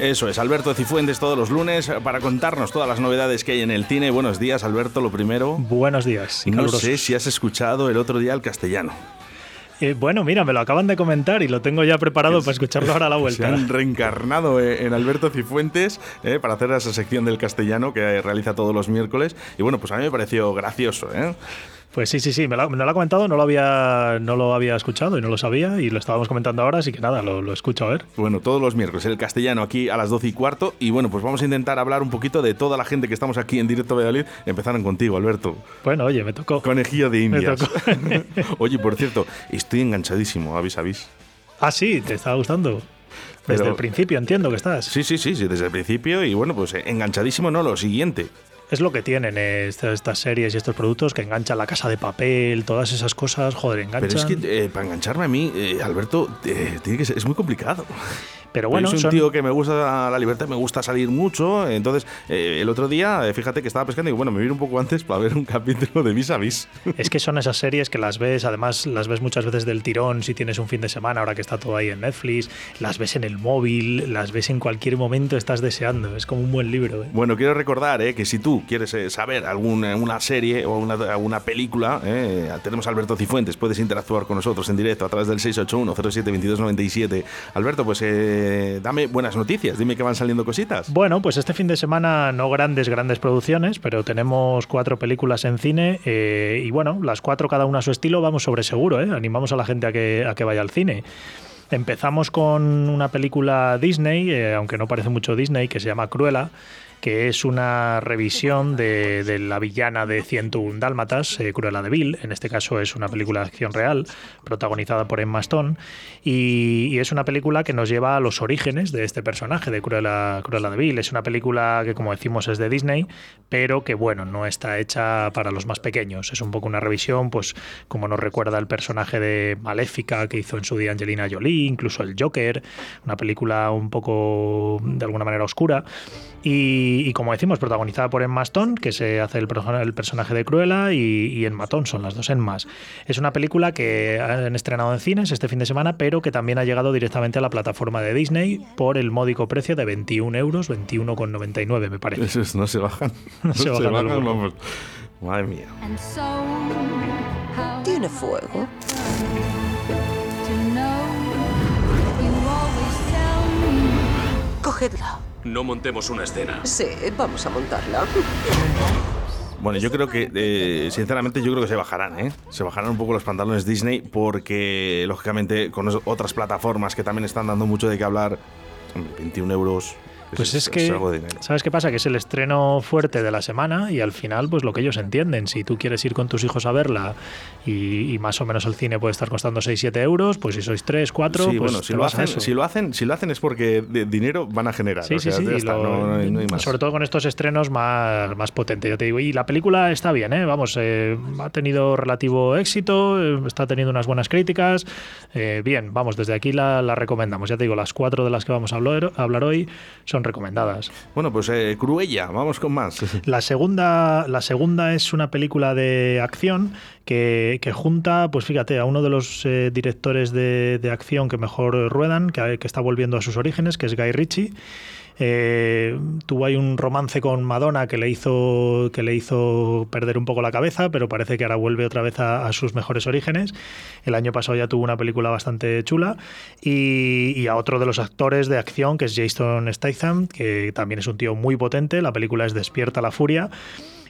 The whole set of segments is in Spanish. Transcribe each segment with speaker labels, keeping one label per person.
Speaker 1: Eso es, Alberto Cifuentes todos los lunes para contarnos todas las novedades que hay en el cine. Buenos días, Alberto, lo primero.
Speaker 2: Buenos días. y
Speaker 1: No sé si has escuchado el otro día el castellano.
Speaker 2: Eh, bueno, mira, me lo acaban de comentar y lo tengo ya preparado para escucharlo ahora a la
Speaker 1: Se
Speaker 2: vuelta.
Speaker 1: han reencarnado eh, en Alberto Cifuentes eh, para hacer esa sección del castellano que realiza todos los miércoles. Y bueno, pues a mí me pareció gracioso. ¿eh?
Speaker 2: Pues sí, sí, sí, me lo, me lo ha comentado, no lo, había, no lo había escuchado y no lo sabía y lo estábamos comentando ahora, así que nada, lo, lo escucho a ver.
Speaker 1: Bueno, todos los miércoles el castellano aquí a las 12 y cuarto. Y bueno, pues vamos a intentar hablar un poquito de toda la gente que estamos aquí en directo Valladolid. Empezaron contigo, Alberto.
Speaker 2: Bueno, oye, me tocó.
Speaker 1: Conejillo de
Speaker 2: Me
Speaker 1: indias.
Speaker 2: tocó.
Speaker 1: Oye, por cierto, estoy enganchadísimo, avis, avis.
Speaker 2: Ah, sí, te estaba gustando. Desde
Speaker 1: Pero-
Speaker 2: el principio entiendo que estás.
Speaker 1: Sí, sí, sí, sí, desde el principio. Y bueno, pues eh, enganchadísimo, no, lo siguiente.
Speaker 2: Es lo que tienen eh, estas, estas series y estos productos que enganchan la casa de papel, todas esas cosas, joder, enganchan.
Speaker 1: Pero es que eh, para engancharme a mí, eh, Alberto, eh, tiene que ser- es muy complicado.
Speaker 2: Pero bueno,
Speaker 1: Yo soy un
Speaker 2: son-
Speaker 1: tío que me gusta la libertad, me gusta salir mucho. Entonces, eh, el otro día, eh, fíjate que estaba pescando y bueno, me vine un poco antes para ver un capítulo de Vis a Vis.
Speaker 2: Es que son esas series que las ves, además las ves muchas veces del tirón si tienes un fin de semana, ahora que está todo ahí en Netflix, las ves en el móvil, las ves en cualquier momento, estás deseando, es como un buen libro. ¿eh?
Speaker 1: Bueno, quiero recordar eh, que si tú quieres eh, saber alguna una serie o una, alguna película, eh, tenemos a Alberto Cifuentes, puedes interactuar con nosotros en directo a través del 681-07-2297. Alberto, pues eh, dame buenas noticias, dime que van saliendo cositas.
Speaker 2: Bueno, pues este fin de semana no grandes, grandes producciones, pero tenemos cuatro películas en cine eh, y bueno, las cuatro cada una a su estilo, vamos sobre seguro, ¿eh? animamos a la gente a que, a que vaya al cine. Empezamos con una película Disney, eh, aunque no parece mucho Disney, que se llama Cruella, que es una revisión de, la villana de 101 Dálmatas, eh, Cruella de Vil. En este caso es una película de acción real, protagonizada por Emma Stone. Y, y es una película que nos lleva a los orígenes de este personaje, de Cruella, Cruella de Vil. Es una película que, como decimos, es de Disney, pero que, bueno, no está hecha para los más pequeños. Es un poco una revisión, pues, como nos recuerda el personaje de Maléfica que hizo en su día Angelina Jolie, incluso el Joker, una película un poco, de alguna manera, oscura. Y, y como decimos, protagonizada por Emma Stone, que se hace el, perso- el personaje de Cruella, y, y Emma Thompson, las dos Emmas. Es una película que han estrenado en cines este fin de semana, pero que también ha llegado directamente a la plataforma de Disney por el módico precio de 21 euros, 21,99 me parece.
Speaker 1: Esos no se bajan.
Speaker 2: No se bajan burro.
Speaker 1: vamos. Madre mía.
Speaker 3: Tiene fuego.
Speaker 4: to
Speaker 5: No montemos una escena.
Speaker 3: Sí, vamos a montarla.
Speaker 1: Bueno, yo creo que, eh, sinceramente, yo creo que se bajarán, ¿eh? Se bajarán un poco los pantalones Disney porque, lógicamente, con otras plataformas que también están dando mucho de qué hablar, hombre, 21 euros.
Speaker 2: Pues es que. ¿sabes qué pasa? Que es el estreno fuerte de la semana y al final, pues lo que ellos entienden. Si tú quieres ir con tus hijos a verla y, y más o menos el cine puede estar costando 6-7 euros, pues si sois 3, 4,
Speaker 1: Sí,
Speaker 2: pues
Speaker 1: bueno, si lo, hacen, si, lo hacen, si lo hacen es porque de dinero van a generar.
Speaker 2: Sí,
Speaker 1: o
Speaker 2: sí,
Speaker 1: sea, está,
Speaker 2: lo-
Speaker 1: no, no hay, no hay más.
Speaker 2: Sobre todo con estos estrenos más, más potentes, ya te digo. Y la película está bien, ¿eh? Vamos, eh, ha tenido relativo éxito, eh, está teniendo unas buenas críticas. eh, bien, vamos, desde aquí la, la recomendamos. Ya te digo, las cuatro de las que vamos a hablar, a hablar hoy son recomendadas.
Speaker 1: Bueno, pues eh, Cruella, vamos con más.
Speaker 2: La segunda, la segunda es una película de acción que, que junta, pues fíjate, a uno de los eh, directores de, de acción que mejor ruedan, que, que está volviendo a sus orígenes, que es Guy Ritchie. Eh, tuvo ahí un romance con Madonna que le hizo que le hizo perder un poco la cabeza, pero parece que ahora vuelve otra vez a, sus mejores orígenes. El año pasado ya tuvo una película bastante chula y, y a otro de los actores de acción que es Jason Statham, que también es un tío muy potente. La película es Despierta la furia.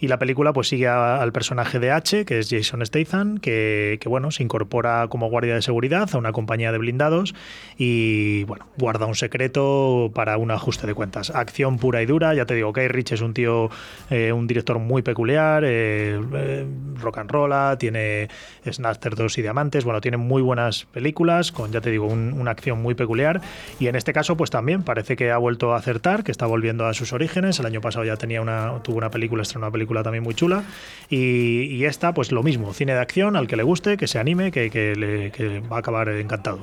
Speaker 2: Y la película pues sigue a- al personaje de H, que es Jason Statham, que, que, bueno, se incorpora como guardia de seguridad a una compañía de blindados y bueno, guarda un secreto para un ajuste de cuentas. Acción pura y dura, ya te digo, Guy Ritchie es un tío, eh, un director muy peculiar, eh, eh, rock and rolla, tiene Snatcher 2 y Diamantes, bueno, tiene muy buenas películas con, ya te digo, un- una acción muy peculiar y en este caso pues también parece que ha vuelto a acertar, que está volviendo a sus orígenes. El año pasado ya tenía una, tuvo una película, estrenó una película película también muy chula. Y, y esta, pues lo mismo, cine de acción, al que le guste, que se anime, que, que le- que va a acabar encantado.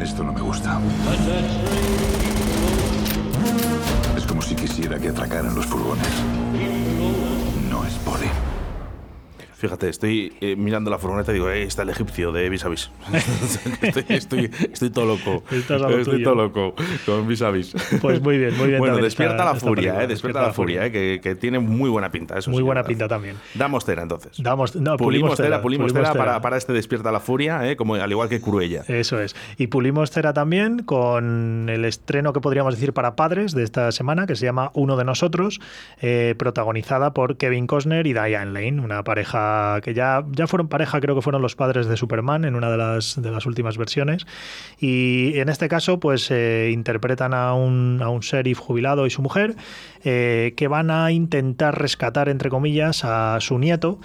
Speaker 6: Esto no me gusta. Es como si quisiera que atracaran los furgones. No es poli.
Speaker 1: Fíjate, estoy eh, mirando la furgoneta y digo, eh, está el egipcio de Vis a Vis. estoy, estoy, estoy todo loco.
Speaker 2: Estás a lo
Speaker 1: estoy
Speaker 2: tuyo.
Speaker 1: todo loco con Vis a Vis.
Speaker 2: Pues muy bien, muy bien
Speaker 1: Bueno,
Speaker 2: también
Speaker 1: despierta la furia, eh, despierta la furia, eh, que, que tiene muy buena pinta. Eso
Speaker 2: Muy
Speaker 1: sí,
Speaker 2: buena
Speaker 1: verdad.
Speaker 2: pinta también.
Speaker 1: Damos cera entonces.
Speaker 2: Damos, no,
Speaker 1: pulimos cera, pulimos cera
Speaker 2: cera.
Speaker 1: para, para este despierta la furia, eh, como al igual que Cruella.
Speaker 2: Eso es. Y pulimos cera también con el estreno que podríamos decir para padres de esta semana, que se llama Uno de nosotros, eh, protagonizada por Kevin Costner y Diane Lane, una pareja que ya, ya fueron pareja, creo que fueron los padres de Superman en una de las, de las últimas versiones. Y en este caso, pues eh, interpretan a un, a un sheriff jubilado y su mujer, eh, que van a intentar rescatar, entre comillas, a su nieto.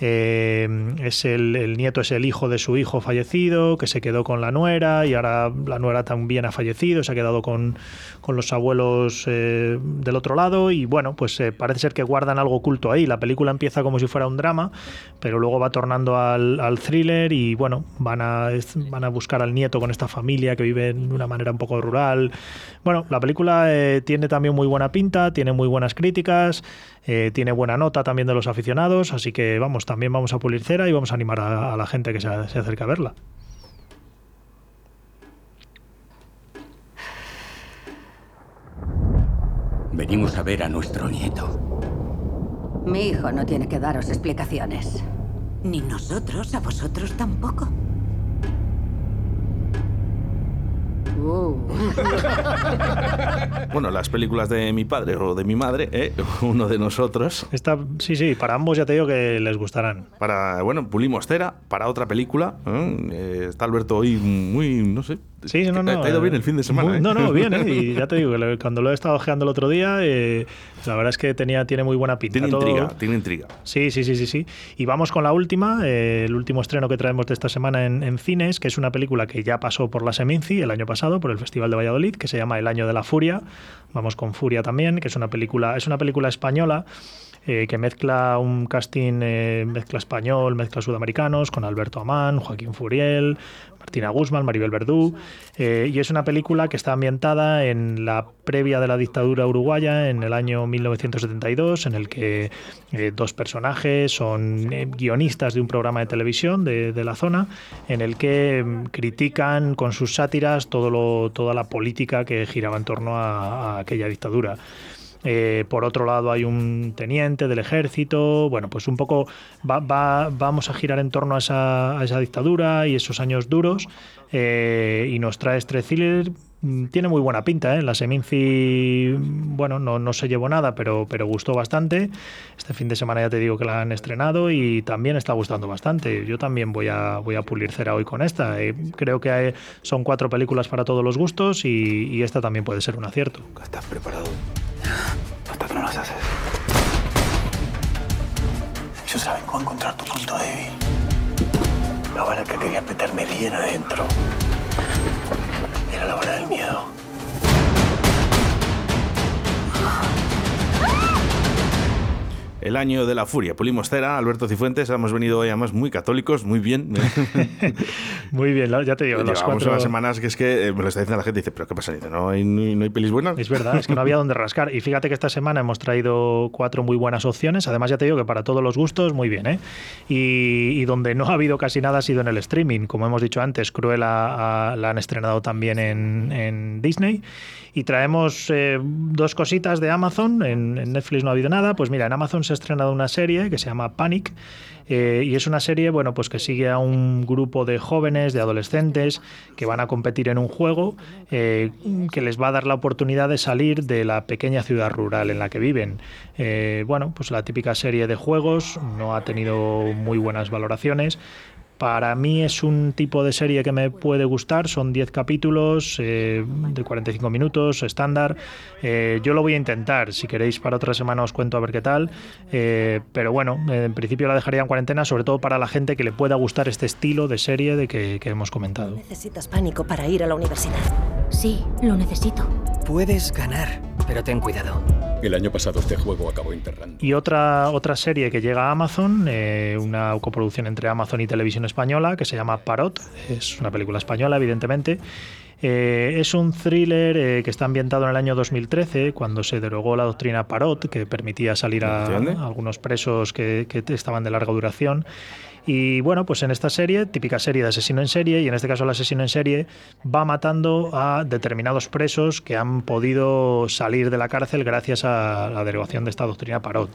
Speaker 2: Eh, es el, el nieto es el hijo de su hijo fallecido, que se quedó con la nuera y ahora la nuera también ha fallecido, se ha quedado con, con los abuelos eh, del otro lado y bueno, pues eh, parece ser que guardan algo oculto ahí. La película empieza como si fuera un drama, pero luego va tornando al, al thriller y bueno, van a, van a buscar al nieto con esta familia que vive de una manera un poco rural. Bueno, la película eh, tiene también muy buena pinta, tiene muy buenas críticas, eh, tiene buena nota también de los aficionados, así que vamos, también vamos a pulir cera y vamos a animar a, a la gente que se, se acerque a verla.
Speaker 7: Venimos a ver a nuestro nieto.
Speaker 8: Mi hijo no tiene que daros explicaciones.
Speaker 9: Ni nosotros, a vosotros tampoco.
Speaker 1: Bueno, las películas de mi padre o de mi madre, eh, uno de nosotros.
Speaker 2: Esta, sí, sí, para ambos ya te digo que les gustarán.
Speaker 1: Para, bueno, pulimos cera para otra película. ¿eh? Eh, está Alberto hoy muy, no sé.
Speaker 2: Sí, no, no.
Speaker 1: Te ha ido bien
Speaker 2: eh,
Speaker 1: el fin de semana.
Speaker 2: muy-
Speaker 1: ¿eh?
Speaker 2: No, no, bien, ¿eh? Y ya te digo que cuando lo he estado ojeando el otro día, eh, la verdad es que tenía, tiene muy buena pinta.
Speaker 1: Tiene
Speaker 2: Todo-
Speaker 1: intriga, tiene intriga.
Speaker 2: Sí, sí, sí, sí, sí. Y vamos con la última, eh, el último estreno que traemos de esta semana en, en cines, que es una película que ya pasó por la Seminci el año pasado, por el Festival de Valladolid, que se llama El Año de la Furia. Vamos con Furia también, que es una película, es una película española. Eh, que mezcla un casting, eh, mezcla español, mezcla sudamericanos, con Alberto Amán, Joaquín Furiel, Martina Guzmán, Maribel Verdú, eh, y es una película que está ambientada en la previa de la dictadura uruguaya, en el año 1972, en el que dos personajes son guionistas de un programa de televisión de, la zona, en el que mm, critican con sus sátiras toda la política que giraba en torno a aquella dictadura. Eh, por otro lado hay un teniente del ejército, bueno, pues un poco va- va- vamos a girar en torno a esa, dictadura y esos años duros eh, y nos trae thriller. mm, Tiene muy buena pinta, ¿eh? La Seminci, bueno, no, se llevó nada, pero, pero gustó bastante. Este fin de semana ya te digo que la han estrenado y también está gustando bastante. Yo también voy a, voy a pulir cera hoy con esta. Eh, creo que son cuatro películas para todos los gustos y, y esta también puede ser un acierto.
Speaker 6: ¿Estás preparado? Hasta que no las haces. Ellos saben cómo encontrar tu punto débil. La bala que quería meterme bien adentro. Era la bala del miedo.
Speaker 1: El año de la furia. Pulimos cera, Alberto Cifuentes. Hemos venido hoy además muy católicos, muy bien.
Speaker 2: Muy bien, ya te digo, las
Speaker 1: Llevamos
Speaker 2: cuatro...
Speaker 1: unas semanas que es que eh, me lo está diciendo la gente. Dice, ¿pero qué pasa? Dice, ¿no hay, no pelis buenas?
Speaker 2: Es verdad, es que no había donde rascar. Y fíjate que esta semana hemos traído cuatro muy buenas opciones. Además, ya te digo que para todos los gustos, muy bien. ¿eh? Y, y donde no ha habido casi nada ha sido en el streaming. Como hemos dicho antes, Cruella ah, la han estrenado también en, en Disney. Y traemos eh, dos cositas de Amazon. En, en Netflix no ha habido nada. Pues mira, en Amazon se estrenado una serie que se llama Panic. eh, y es una serie, bueno, pues que sigue a un grupo de jóvenes, de adolescentes, que van a competir en un juego eh, que les va a dar la oportunidad de salir de la pequeña ciudad rural en la que viven. Eh, bueno, pues la típica serie de juegos no ha tenido muy buenas valoraciones. Para mí es un tipo de serie que me puede gustar, son 10 capítulos eh, de 45 minutos, estándar. Eh, yo lo voy a intentar, si queréis para otra semana os cuento a ver qué tal. Eh, pero bueno, en principio la dejaría en cuarentena, sobre todo para la gente que le pueda gustar este estilo de serie de que, que hemos comentado.
Speaker 9: Necesitas pánico para ir a la universidad.
Speaker 10: Sí, lo necesito.
Speaker 11: Puedes ganar, pero ten cuidado.
Speaker 7: El año pasado este juego acabó enterrando.
Speaker 2: Y otra, otra serie que llega a Amazon, eh, una coproducción entre Amazon y Televisión Española, que se llama Parot. Es una película española, evidentemente. Eh, es un thriller eh, que está ambientado en el año 2013, cuando se derogó la doctrina Parot, que permitía salir a, a algunos presos que, que estaban de larga duración. Y bueno, pues en esta serie, típica serie de asesino en serie, y en este caso el asesino en serie va matando a determinados presos que han podido salir de la cárcel gracias a la derogación de esta doctrina Parot.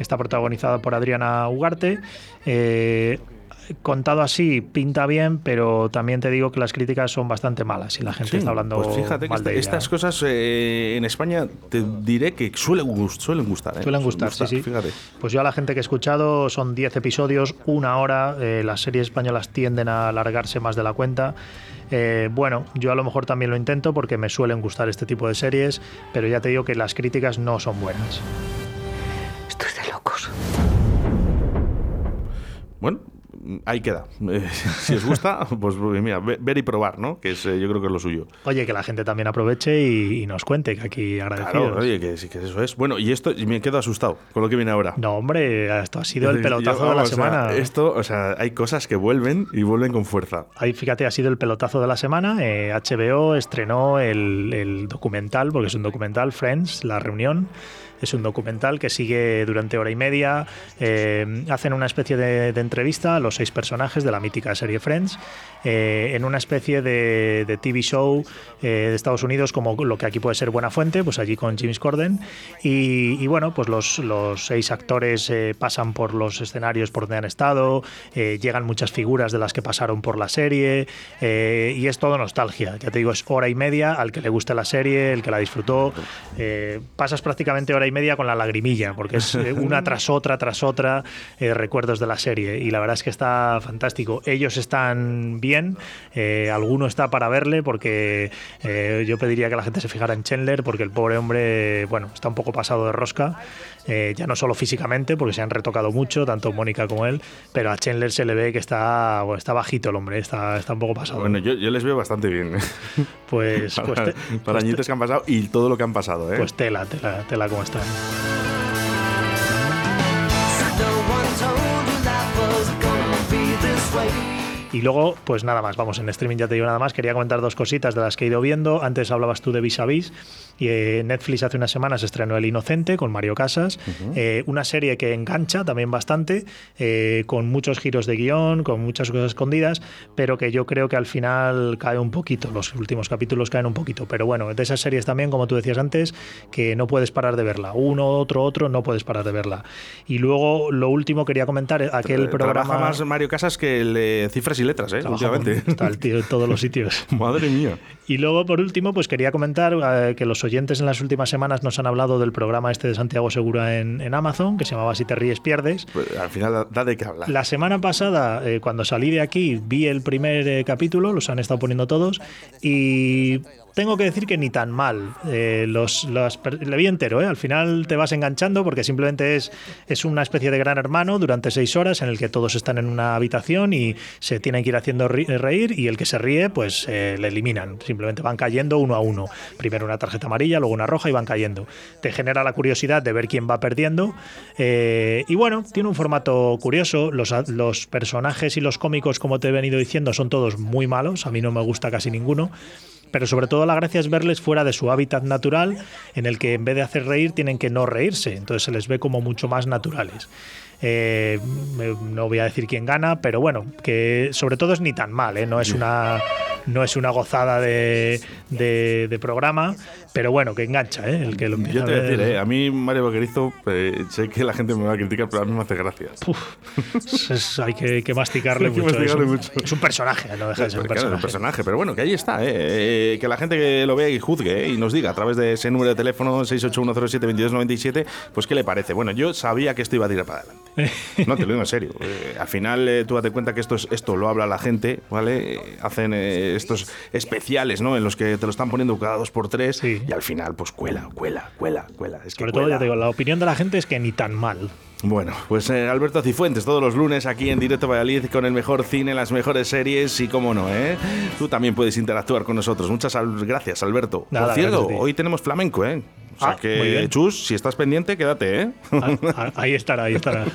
Speaker 2: Está protagonizada por Adriana Ugarte. eh, contado así pinta bien, pero también te digo que las críticas son bastante malas y la gente
Speaker 1: Sí,
Speaker 2: está hablando
Speaker 1: Pues fíjate que
Speaker 2: mal de
Speaker 1: estas cosas eh, en España te diré que suelen, gust- suelen gustar. ¿eh?
Speaker 2: Suelen gustar, sí, sí.
Speaker 1: Fíjate.
Speaker 2: Pues yo a la gente que he escuchado son 10 episodios, una hora. eh, las series españolas tienden a alargarse más de la cuenta. Eh, bueno, yo a lo mejor también lo intento porque me suelen gustar este tipo de series, pero ya te digo que las críticas no son buenas.
Speaker 3: Esto es de locos.
Speaker 1: Bueno, ahí queda. Eh, si os gusta, pues mira, ve- ver y probar, ¿no? Que es, eh, yo creo que es lo suyo.
Speaker 2: Oye, que la gente también aproveche y, y nos cuente, que aquí agradecidos.
Speaker 1: Claro, oye, que que eso es. Bueno, y esto, y me quedo asustado con lo que viene ahora.
Speaker 2: No, hombre, esto ha sido el
Speaker 1: Yo,
Speaker 2: pelotazo de la
Speaker 1: sea,
Speaker 2: semana.
Speaker 1: esto, o sea, hay cosas que vuelven y vuelven con fuerza.
Speaker 2: Ahí, fíjate, ha sido el pelotazo de la semana. Eh, HBO estrenó el, el documental, porque es un documental, Friends, La Reunión. Es un documental que sigue durante hora y media. Eh, hacen una especie de, de entrevista a los seis personajes de la mítica serie Friends eh, en una especie de, de TV show eh, de Estados Unidos, como lo que aquí puede ser Buena Fuente, pues allí con James Corden. Y, y bueno, pues los, los seis actores eh, pasan por los escenarios por donde han estado, eh, llegan muchas figuras de las que pasaron por la serie eh, y es todo nostalgia. Ya te digo, es hora y media al que le guste la serie, el que la disfrutó. pasas prácticamente hora y media con la lagrimilla, porque es eh, una tras otra, tras otra, eh, recuerdos de la serie. Y la verdad es que está fantástico. Ellos están bien, eh, alguno está para verle, porque eh, yo pediría que la gente se fijara en Chandler, porque el pobre hombre, bueno, está un poco pasado de rosca, ya no solo físicamente, porque se han retocado mucho, tanto Mónica como él, pero a Chandler se le ve que está, bueno, está bajito el hombre, está, está un poco pasado.
Speaker 1: Bueno, yo, yo les veo bastante bien.
Speaker 2: Pues, pues,
Speaker 1: para,
Speaker 2: te-
Speaker 1: para
Speaker 2: pues te-
Speaker 1: añitos que han pasado y todo lo que han pasado, ¿eh?
Speaker 2: pues tela, tela, tela como está. No one told you life was gonna be this way. Y luego, pues nada más, vamos, en streaming ya te digo nada más. Quería comentar dos cositas de las que he ido viendo. Antes hablabas tú de Vis a Vis. Y eh, Netflix hace unas semanas estrenó El Inocente con Mario Casas. Eh, una serie que engancha también bastante, eh, con muchos giros de guion, con muchas cosas escondidas, pero que yo creo que al final cae un poquito. Los últimos capítulos caen un poquito. Pero bueno, de esas series también, como tú decías antes, que no puedes parar de verla. Uno, otro, otro, no puedes parar de verla. Y luego, lo último, quería comentar aquel programa.
Speaker 1: Más Mario Casas que el de cifras y letras, ¿eh? Últimamente.
Speaker 2: Está el tío en todos los sitios.
Speaker 1: Madre mía.
Speaker 2: Y luego, por último, pues quería comentar eh, que los oyentes en las últimas semanas nos han hablado del programa este de Santiago Segura en, en Amazon, que se llamaba Si te ríes, pierdes.
Speaker 1: Pues, al final da de qué hablar.
Speaker 2: La semana pasada, eh, cuando salí de aquí, vi el primer eh, capítulo, los han estado poniendo todos, y tengo que decir que ni tan mal. Eh, le vi entero, ¿eh? al final te vas enganchando porque simplemente es, es una especie de gran hermano durante seis horas en el que todos están en una habitación y se tienen que ir haciendo reír y el que se ríe pues eh, le eliminan. Simplemente van cayendo uno a uno. Primero una tarjeta amarilla, luego una roja y van cayendo. Te genera la curiosidad de ver quién va perdiendo. eh, y bueno, tiene un formato curioso. Los, los personajes y los cómicos, como te he venido diciendo, son todos muy malos. A mí no me gusta casi ninguno. Pero sobre todo la gracia es verles fuera de su hábitat natural, en el que en vez de hacer reír tienen que no reírse. Entonces se les ve como mucho más naturales. Eh, me- no voy a decir quién gana, pero bueno, que sobre todo es ni tan mal, ¿eh? no es una no es una gozada de- de programa, pero bueno, que engancha, ¿eh? el que lo empieza
Speaker 1: Yo te voy a decir, ¿eh? a mí Mario Vaquerizo, eh, sé que la gente me va a criticar, pero a mí me hace gracia.
Speaker 2: Es- hay que, que masticarle
Speaker 1: Hay que
Speaker 2: mucho.
Speaker 1: masticarle
Speaker 2: es, un,
Speaker 1: mucho.
Speaker 2: es un personaje, no deja de ser un
Speaker 1: Claro, es un
Speaker 2: personaje.
Speaker 1: personaje, pero bueno, que ahí está, ¿eh? Eh, que la gente que lo vea y juzgue ¿eh? y nos diga a través de ese número de teléfono 681072297, pues qué le parece. Bueno, yo sabía que esto iba a tirar para adelante. No, te lo digo en serio. Eh, al final, tú date cuenta que esto, es, esto lo habla la gente, ¿vale? Hacen estos especiales, ¿no? En los que te lo están poniendo cada dos por tres
Speaker 2: sí.
Speaker 1: Y al final, pues cuela, cuela, cuela, cuela. Es que
Speaker 2: Sobre todo,
Speaker 1: cuela.
Speaker 2: ya te digo, la opinión de la gente es que ni tan mal.
Speaker 1: Bueno, pues eh, Alberto Cifuentes todos los lunes aquí en Directo Valladolid con el mejor cine, las mejores series y cómo no, ¿eh? Tú también puedes interactuar con nosotros. Muchas al- gracias, Alberto.
Speaker 2: Nada,
Speaker 1: Por cierto, hoy tenemos flamenco, ¿eh? O sea
Speaker 2: Ah,
Speaker 1: que. Chus, si estás pendiente, quédate, ¿eh?
Speaker 2: Ah, ah, Ahí estará, ahí estará.